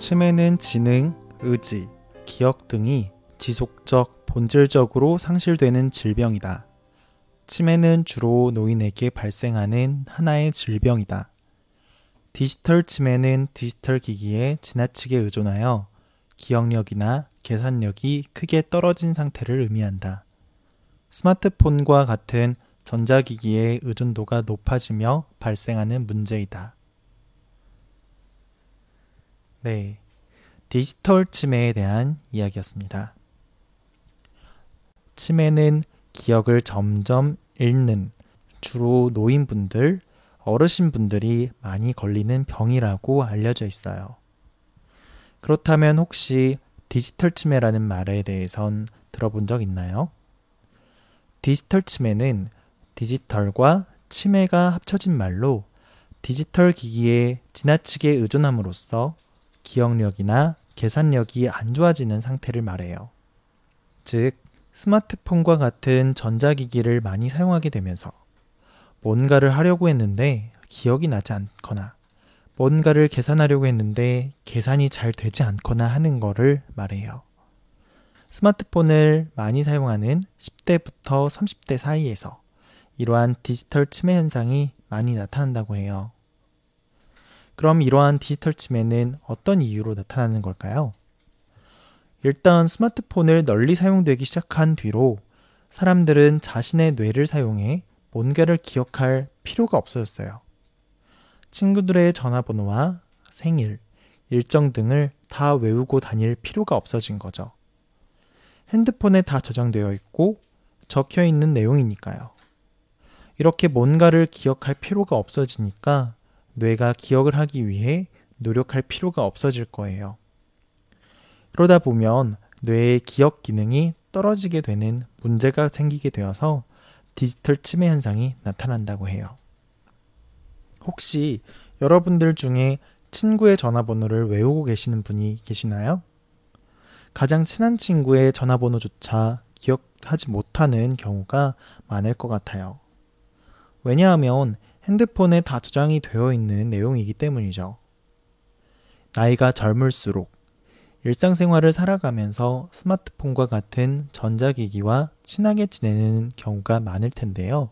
치매는 지능, 의지, 기억 등이 지속적, 본질적으로 상실되는 질병이다. 치매는 주로 노인에게 발생하는 하나의 질병이다. 디지털 치매는 디지털 기기에 지나치게 의존하여 기억력이나 계산력이 크게 떨어진 상태를 의미한다. 스마트폰과 같은 전자기기의 의존도가 높아지며 발생하는 문제이다. 네. 디지털 치매에 대한 이야기였습니다. 치매는 기억을 점점 잃는 주로 노인분들, 어르신분들이 많이 걸리는 병이라고 알려져 있어요. 그렇다면 혹시 디지털 치매라는 말에 대해선 들어본 적 있나요? 디지털 치매는 디지털과 치매가 합쳐진 말로 디지털 기기에 지나치게 의존함으로써 기억력이나 계산력이 안 좋아지는 상태를 말해요. 즉, 스마트폰과 같은 전자기기를 많이 사용하게 되면서 뭔가를 하려고 했는데 기억이 나지 않거나 뭔가를 계산하려고 했는데 계산이 잘 되지 않거나 하는 거를 말해요. 스마트폰을 많이 사용하는 10대부터 30대 사이에서 이러한 디지털 치매 현상이 많이 나타난다고 해요. 그럼 이러한 디지털 치매는 어떤 이유로 나타나는 걸까요? 일단 스마트폰을 널리 사용되기 시작한 뒤로 사람들은 자신의 뇌를 사용해 뭔가를 기억할 필요가 없어졌어요. 친구들의 전화번호와 생일, 일정 등을 다 외우고 다닐 필요가 없어진 거죠. 핸드폰에 다 저장되어 있고 적혀 있는 내용이니까요. 이렇게 뭔가를 기억할 필요가 없어지니까 뇌가 기억을 하기 위해 노력할 필요가 없어질 거예요. 그러다 보면 뇌의 기억 기능이 떨어지게 되는 문제가 생기게 되어서 디지털 치매 현상이 나타난다고 해요. 혹시 여러분들 중에 친구의 전화번호를 외우고 계시는 분이 계시나요? 가장 친한 친구의 전화번호조차 기억하지 못하는 경우가 많을 것 같아요. 왜냐하면 핸드폰에 다 저장이 되어 있는 내용이기 때문이죠. 나이가 젊을수록 일상생활을 살아가면서 스마트폰과 같은 전자기기와 친하게 지내는 경우가 많을 텐데요.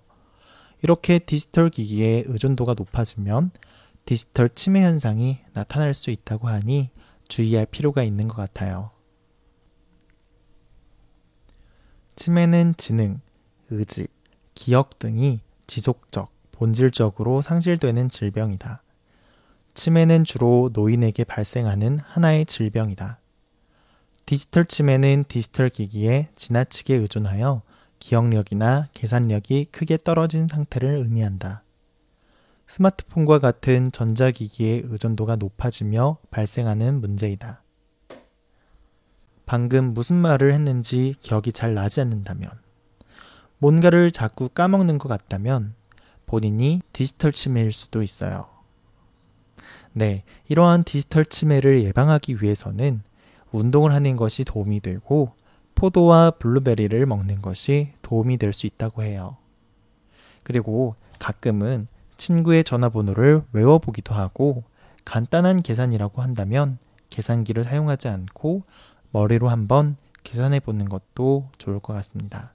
이렇게 디지털 기기의 의존도가 높아지면 디지털 치매 현상이 나타날 수 있다고 하니 주의할 필요가 있는 것 같아요. 치매는 지능, 의지, 기억 등이 지속적, 본질적으로 상실되는 질병이다. 치매는 주로 노인에게 발생하는 하나의 질병이다. 디지털 치매는 디지털 기기에 지나치게 의존하여 기억력이나 계산력이 크게 떨어진 상태를 의미한다. 스마트폰과 같은 전자기기의 의존도가 높아지며 발생하는 문제이다. 방금 무슨 말을 했는지 기억이 잘 나지 않는다면, 뭔가를 자꾸 까먹는 것 같다면 본인이 디지털 치매일 수도 있어요. 네, 이러한 디지털 치매를 예방하기 위해서는 운동을 하는 것이 도움이 되고 포도와 블루베리를 먹는 것이 도움이 될 수 있다고 해요. 그리고 가끔은 친구의 전화번호를 외워보기도 하고 간단한 계산이라고 한다면 계산기를 사용하지 않고 머리로 한번 계산해 보는 것도 좋을 것 같습니다.